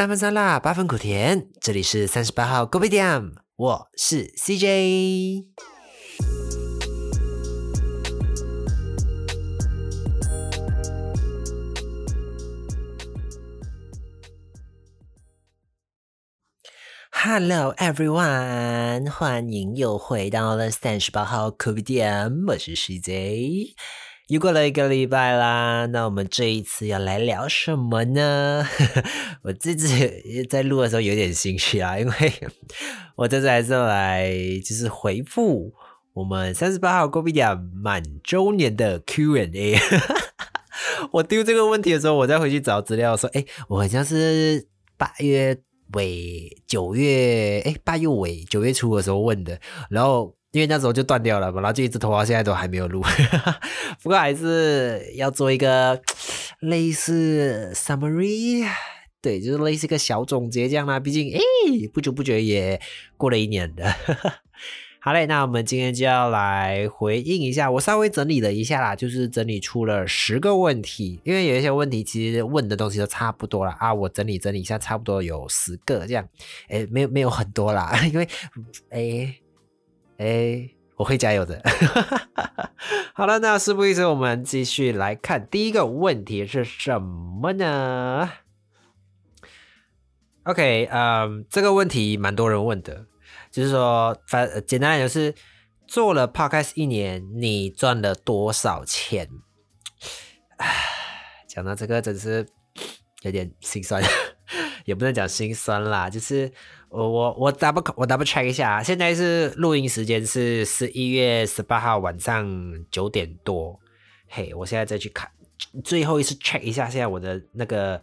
三分酸辣，八分苦甜。这里是三十八号 Go 店，我是 CJ。Hello everyone，欢迎又回到了三十八号 Go 店，我是 CJ。又过了一个礼拜啦，那我们这一次要来聊什么呢？我自己在录的时候有点心虚啊，因为 我这次还是来就是回复我们三十八号公屏点满周年的 Q&A。我丢这个问题的时候，我再回去找资料说，哎，我好像是八月尾、九月，哎，八月尾、九月初的时候问的，然后。因为那时候就断掉了嘛，然后就一直拖到现在都还没有录，不过还是要做一个 类似 summary，对，就是类似一个小总结这样啦。毕竟，哎，不知不觉也过了一年的。好嘞，那我们今天就要来回应一下，我稍微整理了一下啦，就是整理出了十个问题，因为有一些问题其实问的东西都差不多了啊，我整理整理一下，差不多有十个这样，哎，没有没有很多啦，因为，哎。哎，我会加油的。好了，那事不宜迟，我们继续来看第一个问题是什么呢？OK，嗯，这个问题蛮多人问的，就是说，反简单来讲是做了 Podcast 一年，你赚了多少钱？讲到这个，真是有点心酸，也不能讲心酸啦，就是。我我我 double 我 double check 一下，现在是录音时间是十一月十八号晚上九点多。嘿，我现在再去看，最后一次 check 一下，现在我的那个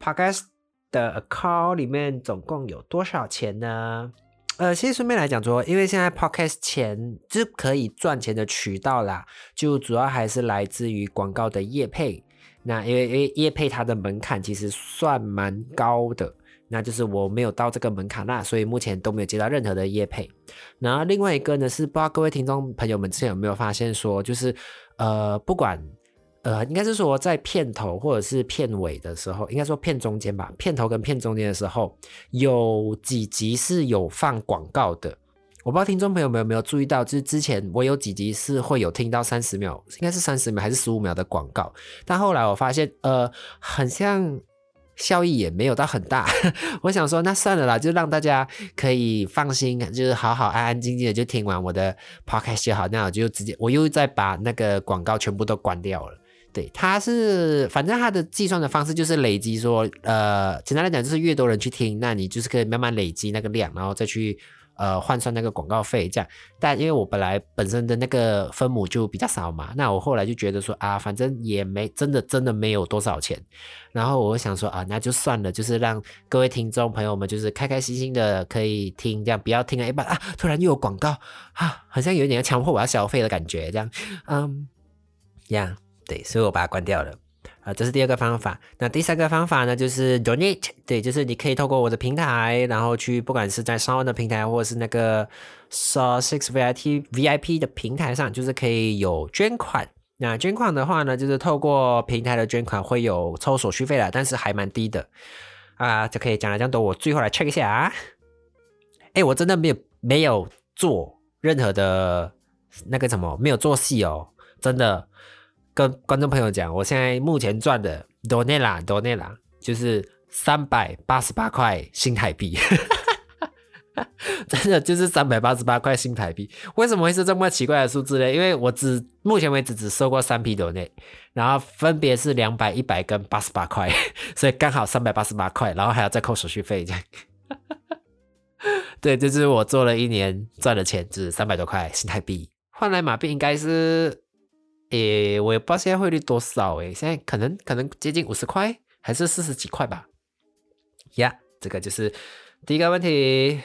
podcast 的 account 里面总共有多少钱呢？呃，其实顺便来讲说，因为现在 podcast 钱是可以赚钱的渠道啦，就主要还是来自于广告的业配。那因为因为业配它的门槛其实算蛮高的。那就是我没有到这个门槛那，所以目前都没有接到任何的业配。然后另外一个呢，是不知道各位听众朋友们之前有没有发现说，就是呃，不管呃，应该是说在片头或者是片尾的时候，应该说片中间吧，片头跟片中间的时候，有几集是有放广告的。我不知道听众朋友们有没有注意到，就是之前我有几集是会有听到三十秒，应该是三十秒还是十五秒的广告，但后来我发现，呃，很像。效益也没有到很大，我想说那算了啦，就让大家可以放心，就是好好安安静静的就听完我的 podcast 就好。那我就直接我又再把那个广告全部都关掉了。对，它是反正它的计算的方式就是累积，说呃，简单来讲就是越多人去听，那你就是可以慢慢累积那个量，然后再去。呃，换算那个广告费这样，但因为我本来本身的那个分母就比较少嘛，那我后来就觉得说啊，反正也没真的真的没有多少钱，然后我想说啊，那就算了，就是让各位听众朋友们就是开开心心的可以听，这样不要听了一半啊，突然又有广告啊，好像有点要强迫我要消费的感觉，这样，嗯，呀，对，所以我把它关掉了。啊，这是第二个方法。那第三个方法呢，就是 donate，对，就是你可以透过我的平台，然后去不管是在商万的平台，或者是那个 Saw Six VIP VIP 的平台上，就是可以有捐款。那捐款的话呢，就是透过平台的捐款会有抽手续费的，但是还蛮低的。啊，就可以讲了这样多，我最后来 check 一下啊。哎，我真的没有没有做任何的那个什么，没有做戏哦，真的。跟观众朋友讲，我现在目前赚的多内啦，多内啦，就是三百八十八块新台币，真的就是三百八十八块新台币。为什么会是这么奇怪的数字呢？因为我只目前为止只收过三批多内，然后分别是两百、一百跟八十八块，所以刚好三百八十八块，然后还要再扣手续费这样。对，就是我做了一年赚的钱，是三百多块新台币，换来马币应该是。诶，我也不知道现在汇率多少诶，现在可能可能接近五十块，还是四十几块吧。呀，这个就是第一个问题，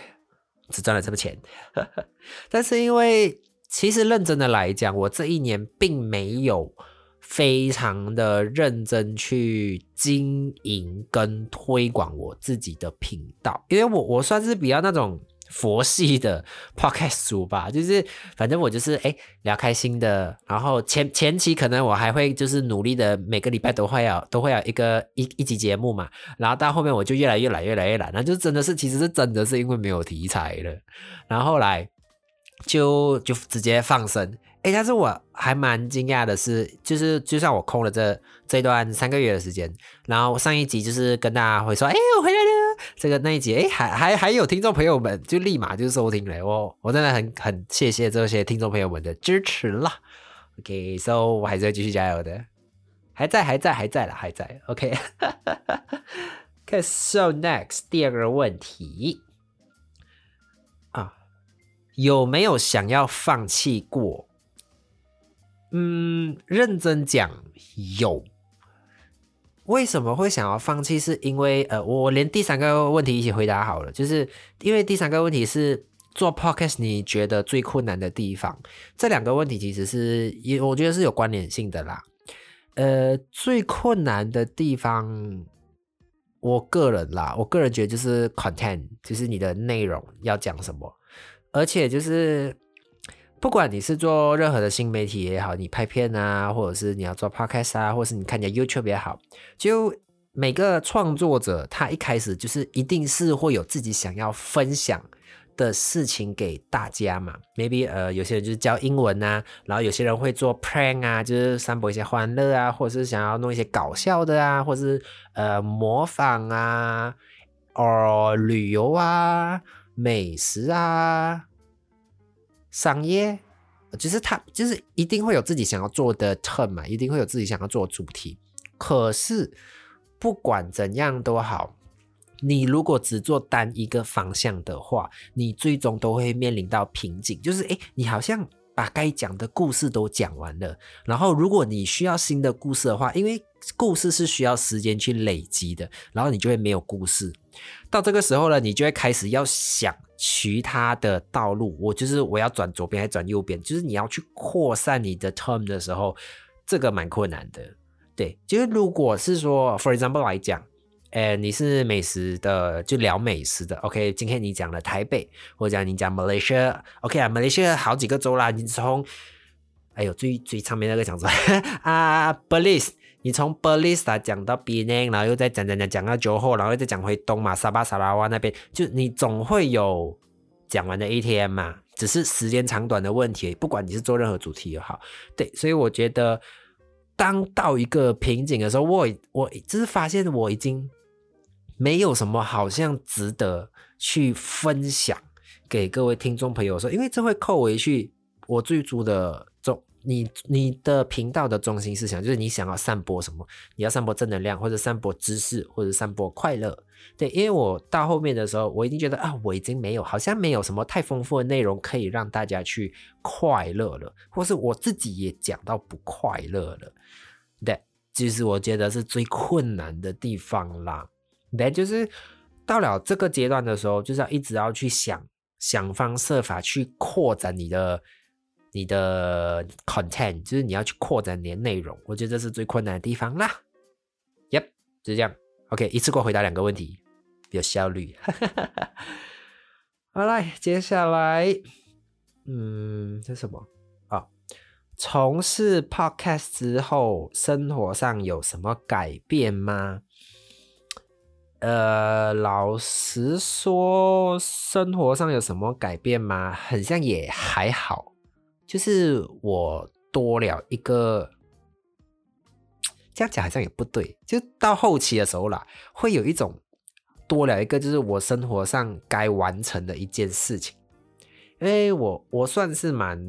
只赚了这么钱。但是因为其实认真的来讲，我这一年并没有非常的认真去经营跟推广我自己的频道，因为我我算是比较那种佛系的 podcast 主吧，就是反正我就是哎聊开心的，然后前前期可能我还会就是努力的每个礼拜都会有都会有一个一一集节目嘛，然后到后面我就越来越懒越来越懒，那就真的是其实是真的是因为没有题材了，然后后来就就直接放生。哎，但是我还蛮惊讶的是，就是就算我空了这这段三个月的时间，然后上一集就是跟大家会说，哎，我回来了。这个那一集，哎，还还还有听众朋友们就立马就收听了，我我真的很很谢谢这些听众朋友们的支持啦。OK，so 我还是要继续加油的，还在还在还在了还在。OK，so next 第二个问题啊，有没有想要放弃过？嗯，认真讲有。为什么会想要放弃？是因为呃，我连第三个问题一起回答好了，就是因为第三个问题是做 podcast 你觉得最困难的地方。这两个问题其实是也我觉得是有关联性的啦。呃，最困难的地方，我个人啦，我个人觉得就是 content，就是你的内容要讲什么，而且就是。不管你是做任何的新媒体也好，你拍片啊，或者是你要做 podcast 啊，或是你看你的 YouTube 也好，就每个创作者他一开始就是一定是会有自己想要分享的事情给大家嘛。Maybe 呃，有些人就是教英文啊，然后有些人会做 prank 啊，就是散播一些欢乐啊，或者是想要弄一些搞笑的啊，或者是呃模仿啊，哦旅游啊，美食啊。商业，就是他，就是一定会有自己想要做的 term 嘛，一定会有自己想要做的主题。可是不管怎样都好，你如果只做单一个方向的话，你最终都会面临到瓶颈。就是诶，你好像把该讲的故事都讲完了，然后如果你需要新的故事的话，因为故事是需要时间去累积的，然后你就会没有故事。到这个时候呢，你就会开始要想其他的道路。我就是我要转左边还是转右边？就是你要去扩散你的 term 的时候，这个蛮困难的。对，就是如果是说，for example 来讲，哎，你是美食的，就聊美食的。OK，今天你讲了台北，或者讲你讲 Malaysia，OK 啊，Malaysia 好几个州啦，你从，哎呦，最最上面那个讲出来 啊，Belize。你从 b e l i s t a 讲到 b e n a n 然后又再讲讲讲讲到酒后，然后又再讲回东马沙巴沙拉哇那边，就你总会有讲完的 ATM 嘛，只是时间长短的问题。不管你是做任何主题也好，对，所以我觉得当到一个瓶颈的时候，我我就是发现我已经没有什么好像值得去分享给各位听众朋友说，因为这会扣回去我最初的。你你的频道的中心思想就是你想要散播什么？你要散播正能量，或者散播知识，或者散播快乐。对，因为我到后面的时候，我已经觉得啊，我已经没有，好像没有什么太丰富的内容可以让大家去快乐了，或是我自己也讲到不快乐了。对，其实我觉得是最困难的地方啦。对，就是到了这个阶段的时候，就是要一直要去想想方设法去扩展你的。你的 content 就是你要去扩展你的内容，我觉得这是最困难的地方啦。Yep，就这样。OK，一次过回答两个问题，有效率。好来，接下来，嗯，这什么啊？从事 podcast 之后，生活上有什么改变吗？呃，老实说，生活上有什么改变吗？很像也还好。就是我多了一个，这样讲好像也不对。就到后期的时候啦，会有一种多了一个，就是我生活上该完成的一件事情。因为我我算是蛮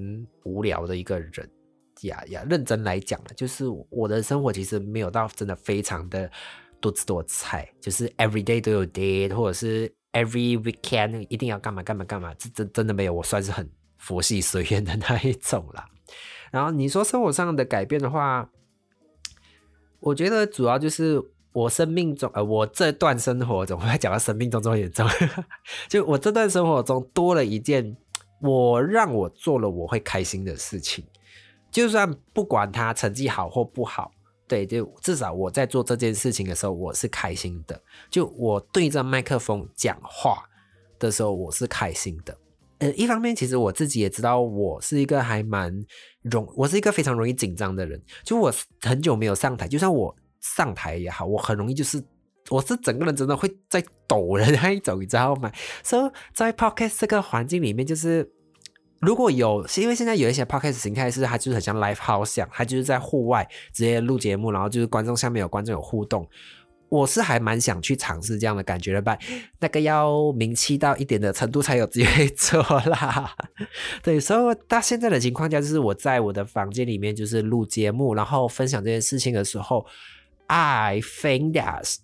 无聊的一个人呀呀，认真来讲了，就是我的生活其实没有到真的非常的多姿多彩，就是 every day 都有 day，或者是 every weekend 一定要干嘛干嘛干嘛，这真真的没有，我算是很。佛系随缘的那一种啦。然后你说生活上的改变的话，我觉得主要就是我生命中，呃，我这段生活中，我要讲到生命中这么严重，就我这段生活中多了一件我让我做了我会开心的事情，就算不管他成绩好或不好，对，就至少我在做这件事情的时候我是开心的。就我对着麦克风讲话。的时候，我是开心的。呃，一方面其实我自己也知道，我是一个还蛮容，我是一个非常容易紧张的人。就我很久没有上台，就算我上台也好，我很容易就是。我是整个人真的会在抖的那一种，你知道吗？所以在 podcast 这个环境里面，就是如果有，因为现在有一些 podcast 形态是它就是很像 live house 一样，它就是在户外直接录节目，然后就是观众下面有观众有互动。我是还蛮想去尝试这样的感觉的吧，那个要名气到一点的程度才有机会做啦。对，所以到现在的情况下，就是我在我的房间里面就是录节目，然后分享这件事情的时候，I think that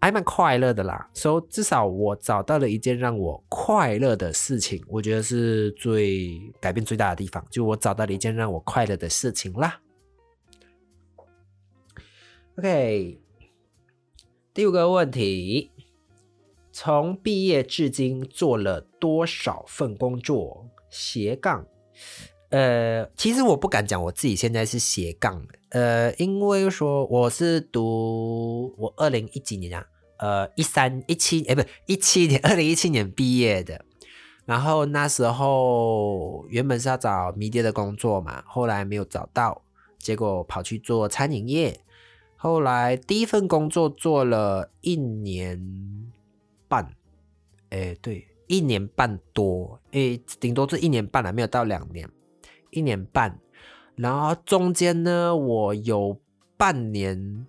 还蛮快乐的啦，所以至少我找到了一件让我快乐的事情，我觉得是最改变最大的地方，就我找到了一件让我快乐的事情啦。OK，第五个问题，从毕业至今做了多少份工作？斜杠，呃，其实我不敢讲我自己现在是斜杠，呃，因为说我是读我二零一几年啊。呃，一三一七，哎，不，一七年，二零一七年毕业的。然后那时候原本是要找迷迭的工作嘛，后来没有找到，结果跑去做餐饮业。后来第一份工作做了一年半，哎，对，一年半多，哎，顶多是一年半了，没有到两年，一年半。然后中间呢，我有半年。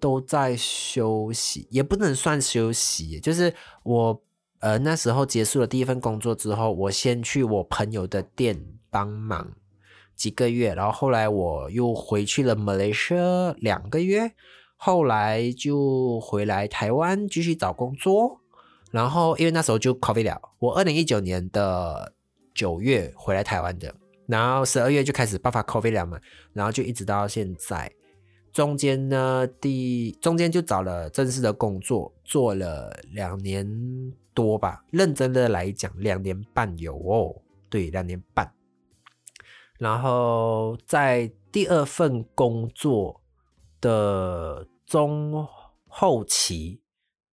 都在休息，也不能算休息，就是我呃那时候结束了第一份工作之后，我先去我朋友的店帮忙几个月，然后后来我又回去了马来西亚两个月，后来就回来台湾继续找工作，然后因为那时候就 COVID 了，我二零一九年的九月回来台湾的，然后十二月就开始爆发 COVID 了嘛，然后就一直到现在。中间呢，第中间就找了正式的工作，做了两年多吧。认真的来讲，两年半有哦，对，两年半。然后在第二份工作的中后期，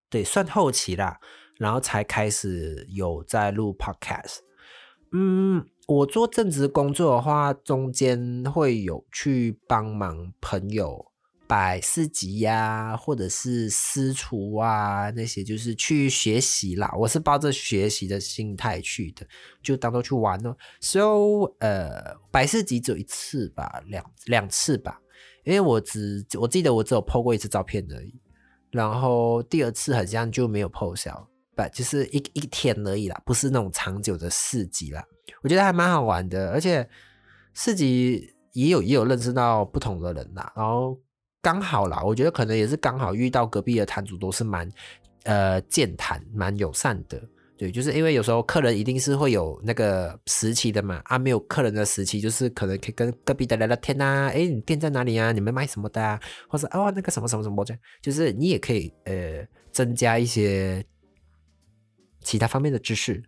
对，算后期啦，然后才开始有在录 podcast。嗯，我做正职工作的话，中间会有去帮忙朋友。摆市集呀，或者是私厨啊，那些就是去学习啦。我是抱着学习的心态去的，就当做去玩哦。So，呃，摆市集只有一次吧，两两次吧，因为我只我记得我只有 PO 过一次照片而已。然后第二次好像就没有 PO 销，不就是一一天而已啦，不是那种长久的四集啦。我觉得还蛮好玩的，而且四集也有也有认识到不同的人啦，然后。刚好啦，我觉得可能也是刚好遇到隔壁的摊主都是蛮呃健谈、蛮友善的。对，就是因为有时候客人一定是会有那个时期的嘛，啊，没有客人的时期，就是可能可以跟隔壁的聊聊天呐。哎，你店在哪里啊？你们卖什么的啊？或者哦，那个什么什么什么这样，就是你也可以呃增加一些其他方面的知识。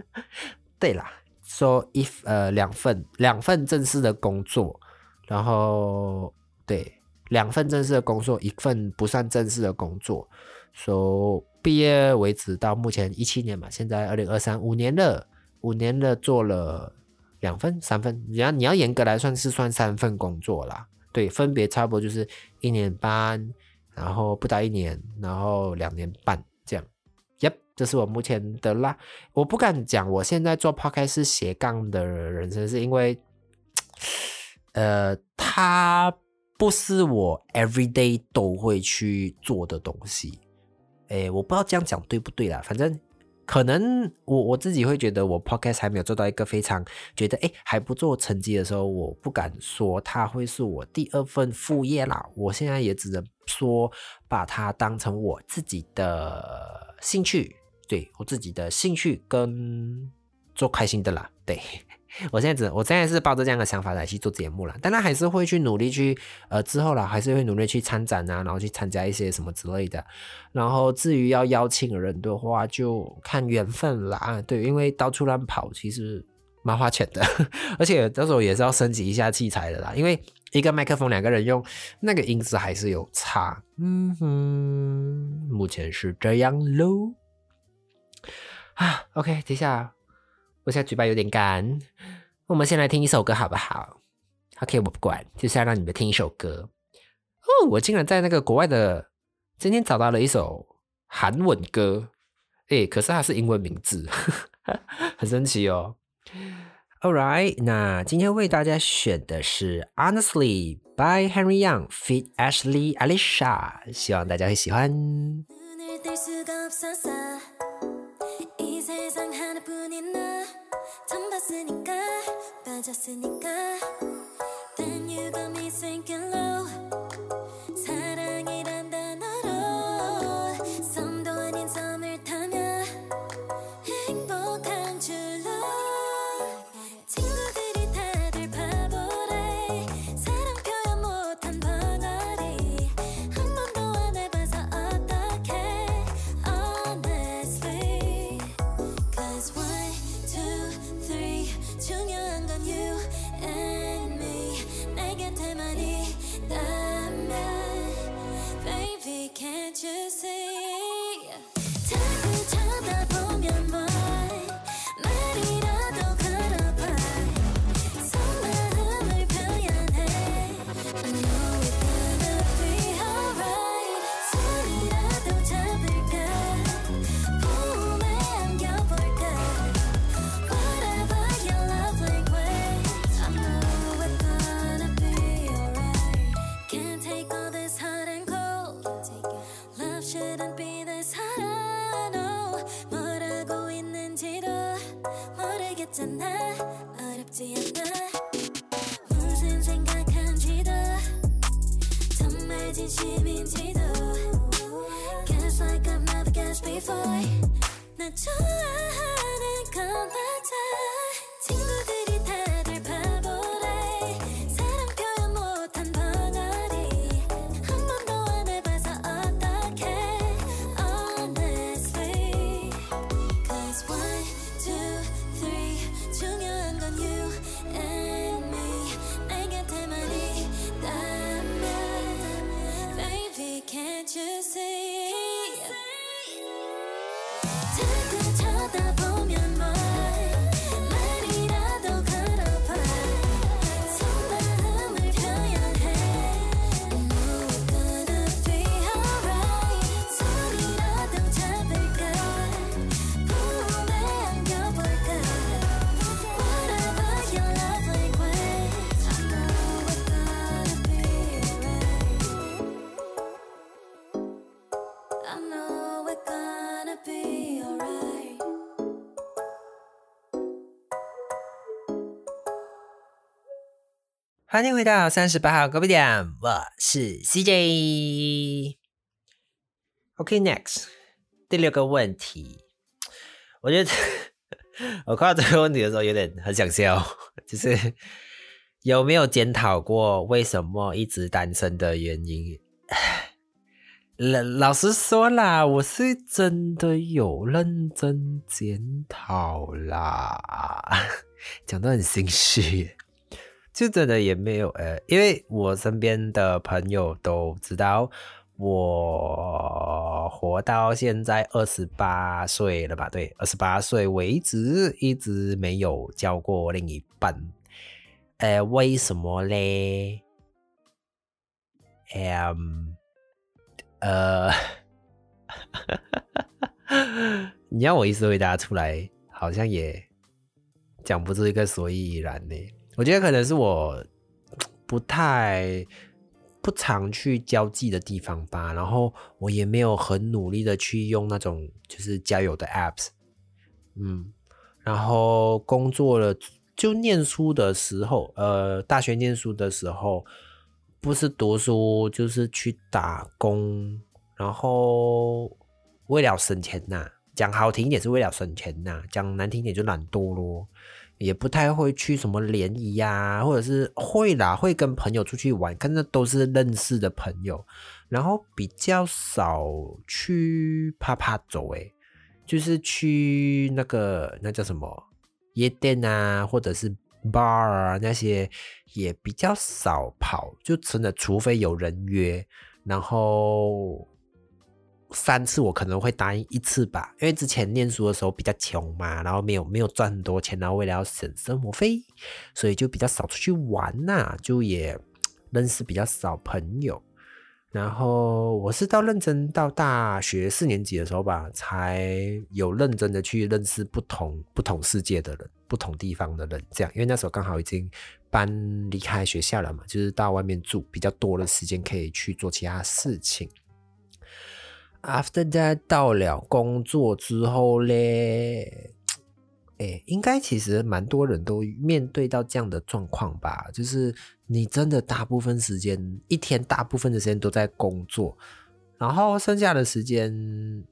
对啦，说一呃两份两份正式的工作，然后对。两份正式的工作，一份不算正式的工作。说毕业为止到目前一七年嘛，现在二零二三五年了，五年了做了两份、三份。你要你要严格来算是算三份工作啦。对，分别差不多就是一年半，然后不到一年，然后两年半这样。Yep，这是我目前的啦。我不敢讲我现在做 podcast 是斜杠的人生，是因为，呃，他。不是我 every day 都会去做的东西，哎，我不知道这样讲对不对啦。反正可能我我自己会觉得我 podcast 还没有做到一个非常觉得哎还不做成绩的时候，我不敢说它会是我第二份副业啦。我现在也只能说把它当成我自己的兴趣，对我自己的兴趣跟做开心的啦，对。我现在只，我现在是抱着这样的想法来去做节目了，但他还是会去努力去，呃，之后了还是会努力去参展啊，然后去参加一些什么之类的。然后至于要邀请人的话，就看缘分啦。对，因为到处乱跑其实蛮花钱的，而且到时候也是要升级一下器材的啦。因为一个麦克风两个人用，那个音质还是有差。嗯哼，目前是这样喽。啊，OK，等一下，我现在嘴巴有点干，我们先来听一首歌好不好？OK，我不管，就是要让你们听一首歌。哦，我竟然在那个国外的今天找到了一首韩文歌，诶，可是它是英文名字，很神奇哦。All right，那今天为大家选的是《Honestly》by Henry Young feat Ashley Alicia，希望大家会喜欢。 처음 봤으니까 빠졌으니까 Then you got me sinking low 欢迎回到三十八号隔壁店，我是 CJ。OK，next、第六个问题，我觉得 我看到这个问题的时候有点很想笑，就是有没有检讨过为什么一直单身的原因？老老实说啦，我是真的有认真检讨啦，讲得很心虚。就真的也没有呃，因为我身边的朋友都知道我活到现在二十八岁了吧？对，二十八岁为止一直没有交过另一半。呃，为什么嘞？嗯，呃，你要我一时回答出来，好像也讲不出一个所以然呢。我觉得可能是我不太不常去交际的地方吧，然后我也没有很努力的去用那种就是交友的 apps，嗯，然后工作了就念书的时候，呃，大学念书的时候不是读书就是去打工，然后为了省钱呐、讲好听一点是为了省钱呐、讲难听点就懒惰咯。也不太会去什么联谊呀，或者是会啦，会跟朋友出去玩，但那都是认识的朋友，然后比较少去啪啪走，诶，就是去那个那叫什么夜店啊，或者是 bar 啊那些也比较少跑，就真的除非有人约，然后三次我可能会答应一次吧，因为之前念书的时候比较穷嘛，然后没有没有赚很多钱，然后为了要省生活费，所以就比较少出去玩呐、就也认识比较少朋友。然后我是到认真到大学四年级的时候吧，才有认真的去认识不同不同世界的人、不同地方的人。这样，因为那时候刚好已经搬离开学校了嘛，就是到外面住，比较多的时间可以去做其他事情。After that，到了工作之后嘞，哎，应该其实蛮多人都面对到这样的状况吧，就是你真的大部分时间，一天大部分的时间都在工作，然后剩下的时间，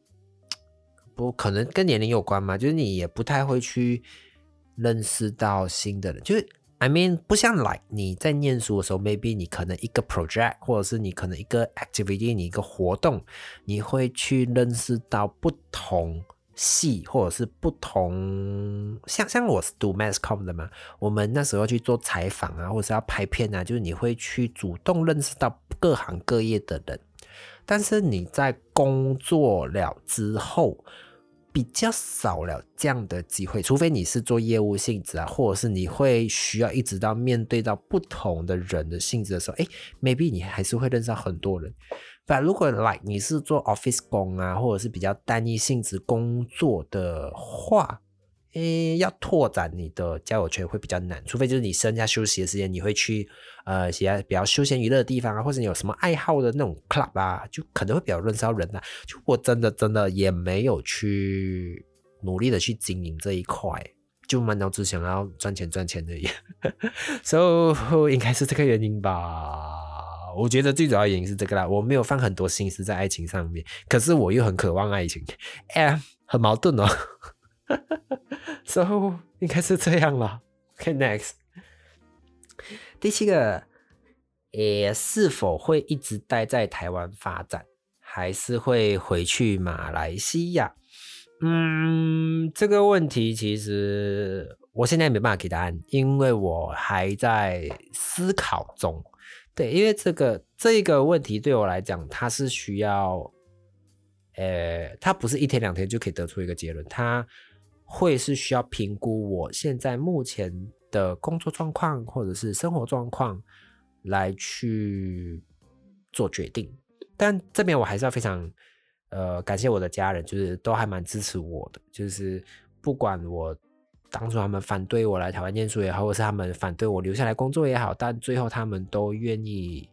不可能跟年龄有关嘛，就是你也不太会去认识到新的人，就是 I mean 不像 like 你在念书的时候，maybe 你可能一个 project 或者是你可能一个 activity，你一个活动，你会去认识到不同系或者是不同，像像我是读 mass com 的嘛，我们那时候去做采访啊，或者是要拍片啊，就是你会去主动认识到各行各业的人，但是你在工作了之后。比较少了这样的机会，除非你是做业务性质啊，或者是你会需要一直到面对到不同的人的性质的时候，哎，maybe 你还是会认识到很多人。但如果 like 你是做 office 工啊，或者是比较单一性质工作的话，诶，要拓展你的交友圈会比较难，除非就是你剩下休息的时间，你会去呃一些比较休闲娱乐的地方啊，或者你有什么爱好的那种 club 啊，就可能会比较认识到人啊。就我真的真的也没有去努力的去经营这一块，就满脑子想要赚钱赚钱而已，所、以应该是这个原因吧。我觉得最主要原因是这个啦，我没有放很多心思在爱情上面，可是我又很渴望爱情，哎，很矛盾哦。So 应该是这样了。OK，next，、第七个，诶，是否会一直待在台湾发展，还是会回去马来西亚？嗯，这个问题其实我现在没办法给答案，因为我还在思考中。对，因为这个这个问题对我来讲，它是需要，呃，它不是一天两天就可以得出一个结论，它会是需要评估我现在目前的工作状况或者是生活状况来去做决定。但这边我还是要非常呃感谢我的家人，就是都还蛮支持我的，就是不管我。当初他们反对我来台湾念书也好，或是他们反对我留下来工作也好，但最后他们都愿意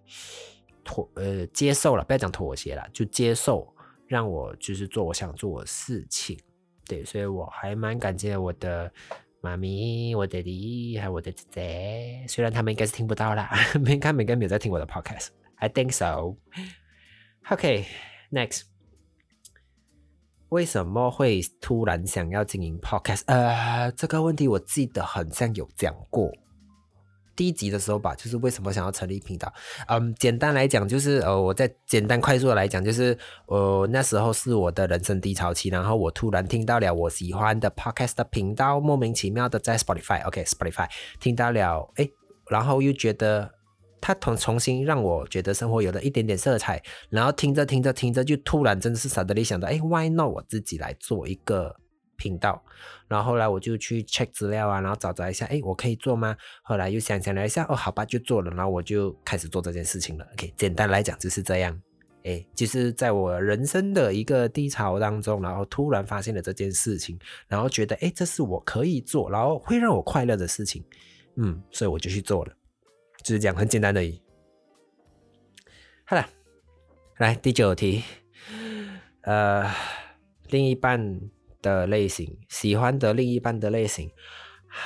妥呃接受了，不要讲妥协了，就接受让我就是做我想做的事情。对，所以我还蛮感谢我的妈咪、我爹地还有我的姐姐，虽然他们应该是听不到啦，应该应该没有在听我的 podcast。I think so. OK, next. 为什么会突然想要经营 podcast？呃，这个问题我记得好像有讲过，第一集的时候吧，就是为什么想要成立频道。嗯，简单来讲就是呃，我在简单快速的来讲就是，呃，那时候是我的人生低潮期，然后我突然听到了我喜欢的 podcast 的频道，莫名其妙的在 Spotify，OK，Spotify、听到了，诶，然后又觉得。它重重新让我觉得生活有了一点点色彩，然后听着听着听着，就突然真的是傻的里想到，哎，Why not 我自己来做一个频道？然后后来我就去 check 资料啊，然后找找一下，哎，我可以做吗？后来又想想了一下，哦，好吧，就做了，然后我就开始做这件事情了。OK，简单来讲就是这样，哎，就是在我人生的一个低潮当中，然后突然发现了这件事情，然后觉得，哎，这是我可以做，然后会让我快乐的事情，嗯，所以我就去做了。就是这样，很简单的。好了，来第九题，呃，另一半的类型，喜欢的另一半的类型，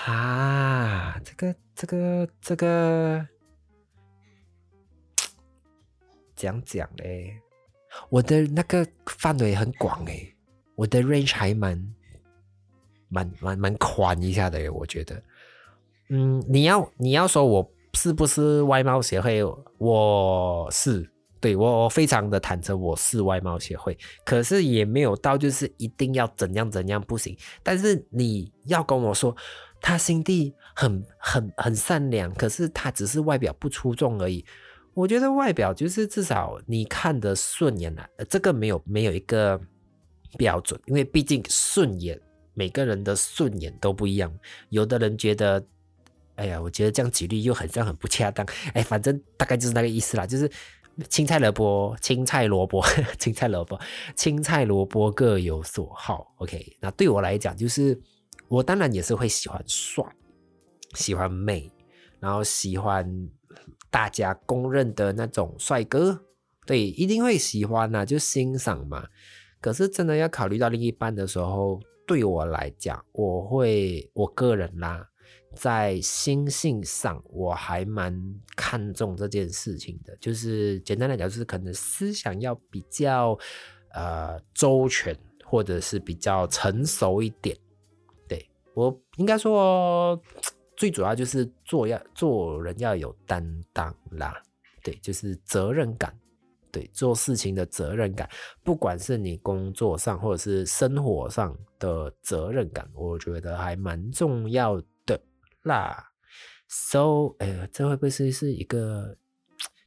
啊，这个这个这个，讲讲嘞，我的那个范围很广诶，我的 range 还蛮蛮蛮蛮宽一下的诶，我觉得，嗯，你要你要说我。是不是外貌协会？我是对我非常的坦诚，我是外貌协会，可是也没有到就是一定要怎样怎样不行。但是你要跟我说，他心地很很很善良，可是他只是外表不出众而已。我觉得外表就是至少你看得顺眼啊，这个没有没有一个标准，因为毕竟顺眼，每个人的顺眼都不一样。有的人觉得，哎呀，我觉得这样举例又很像很不恰当，哎，反正大概就是那个意思啦，就是青菜萝卜，青菜萝卜，青菜萝卜，青菜萝卜各有所好。OK，那对我来讲，就是我当然也是会喜欢帅，喜欢美，然后喜欢大家公认的那种帅哥，对，一定会喜欢呐、就欣赏嘛。可是真的要考虑到另一半的时候，对我来讲，我会我个人啦，在心性上我还蛮看重这件事情的。就是简单来讲，就是可能思想要比较呃周全，或者是比较成熟一点。对我应该说，最主要就是做要做人要有担当啦，对，就是责任感。对做事情的责任感，不管是你工作上或者是生活上的责任感，我觉得还蛮重要啦。So，哎，这会不会是是一个？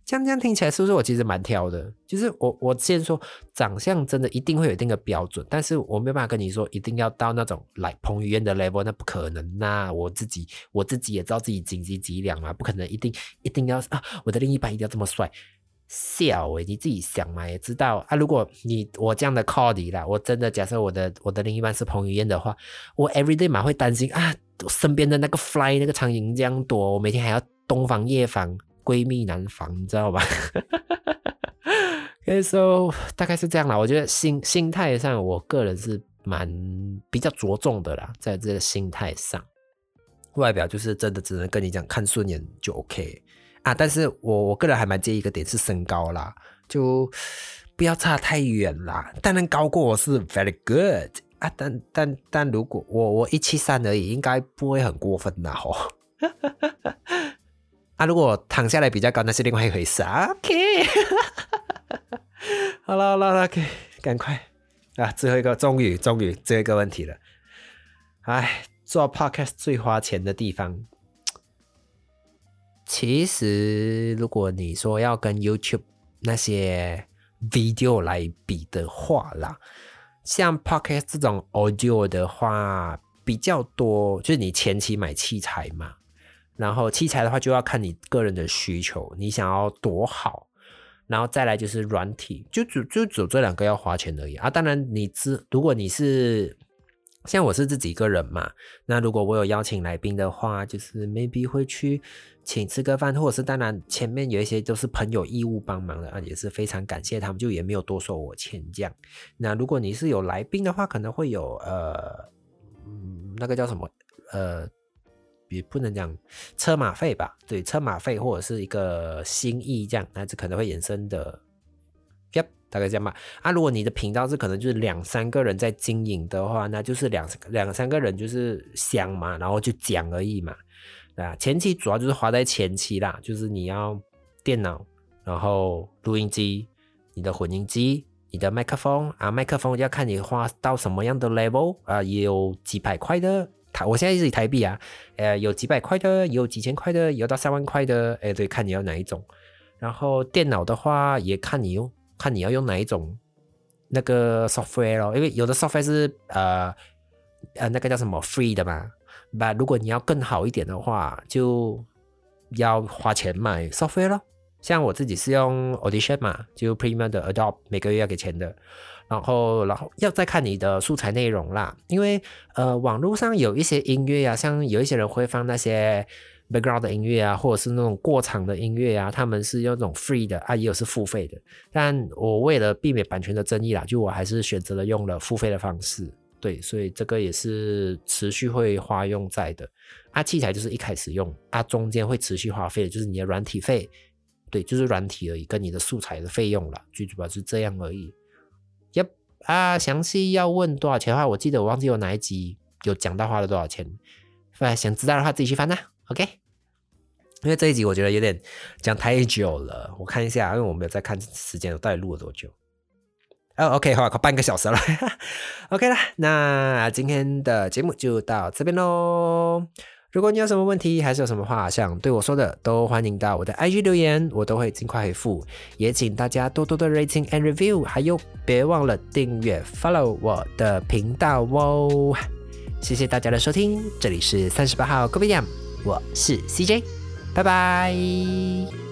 这样这样听起来是不是我其实蛮挑的？就是我我先说长相真的一定会有一定的标准，但是我没办法跟你说一定要到那种来彭于晏的 level，那不可能呐、我自己我自己也知道自己斤斤几两嘛，不可能一定一定要啊，我的另一半一定要这么帅。笑诶、你自己想嘛，也知道啊。如果你我这样的 call 你啦，我真的假设我的我的另一半是彭于晏的话，我 everyday 嘛会担心啊，我身边的那个 fly 那个苍蝇这样多，我每天还要东防夜防，闺蜜难防，你知道吧？Okay, so 大概是这样啦。我觉得心心态上，我个人是蛮比较着重的啦，在这个心态上。外表就是真的只能跟你讲看顺眼就 OK 啊，但是我我个人还蛮介意一个点是身高啦，就不要差太远啦。当然高过我是 very good 啊，但但但如果我我一七三而已，应该不会很过分啦吼。啊，如果躺下来比较高，那是另外一回事啊。OK，好了好了，OK，赶快啊！最后一个，终于终于最后一个问题了。哎，做 Podcast 最花钱的地方，其实如果你说要跟 YouTube 那些 video 来比的话啦，像 Podcast 这种 audio 的话比较多，就是你前期买器材嘛，然后器材的话就要看你个人的需求，你想要多好。然后再来就是软体，就只就只这两个要花钱而已啊。当然你知，如果你是像我是自己一个人嘛，那如果我有邀请来宾的话，就是 maybe 会去请吃个饭，或者是当然前面有一些都是朋友义务帮忙的啊，也是非常感谢他们，就也没有多收我钱这样。那如果你是有来宾的话，可能会有呃，嗯，那个叫什么呃。也不能讲车马费吧，对，车马费或者是一个心意这样，那这可能会衍生的，yep，大概这样吧。啊，如果你的频道是可能就是两三个人在经营的话，那就是两两三个人就是想嘛，然后就讲而已嘛，对啊，前期主要就是花在前期啦，就是你要电脑，然后录音机，你的混音机。你的麦克风啊，麦克风要看你花到什么样的 level 啊，也有几百块的台，我现在是台币啊，呃，有几百块的，也有几千块的，也有到三万块的，哎，对，看你要哪一种。然后电脑的话，也看你用，看你要用哪一种那个 software 咯，因为有的 software 是呃呃那个叫什么 free 的嘛，那如果你要更好一点的话，就要花钱买 software 咯。像我自己是用 Audition 嘛，就 Premium 的 Adobe，每个月要给钱的。然后，然后要再看你的素材内容啦，因为呃，网络上有一些音乐啊，像有一些人会放那些 background 的音乐啊，或者是那种过场的音乐啊，他们是用那种 free 的啊，也有是付费的。但我为了避免版权的争议啦，就我还是选择了用了付费的方式。对，所以这个也是持续会花用在的。啊，器材就是一开始用，啊，中间会持续花费的就是你的软体费。对，就是软体而已，跟你的素材的费用啦，最主要是这样而已。耶啊，详细要问多少钱的话，我记得我忘记有哪一集有讲到花了多少钱。想知道的话自己去翻啦。OK，因为这一集我觉得有点讲太久了，我看一下，因为我没有在看时间，我到底录了多久。哦，OK，好，快半个小时了。OK 啦，那今天的节目就到这边喽。如果你有什么问题，还是有什么话想对我说的，都欢迎到我的 IG 留言，我都会尽快回复。也请大家多多的 rating and review，还有别忘了订阅 follow 我的频道哦。谢谢大家的收听，这里是三十八号 Go b e y a m 我是 CJ，拜拜。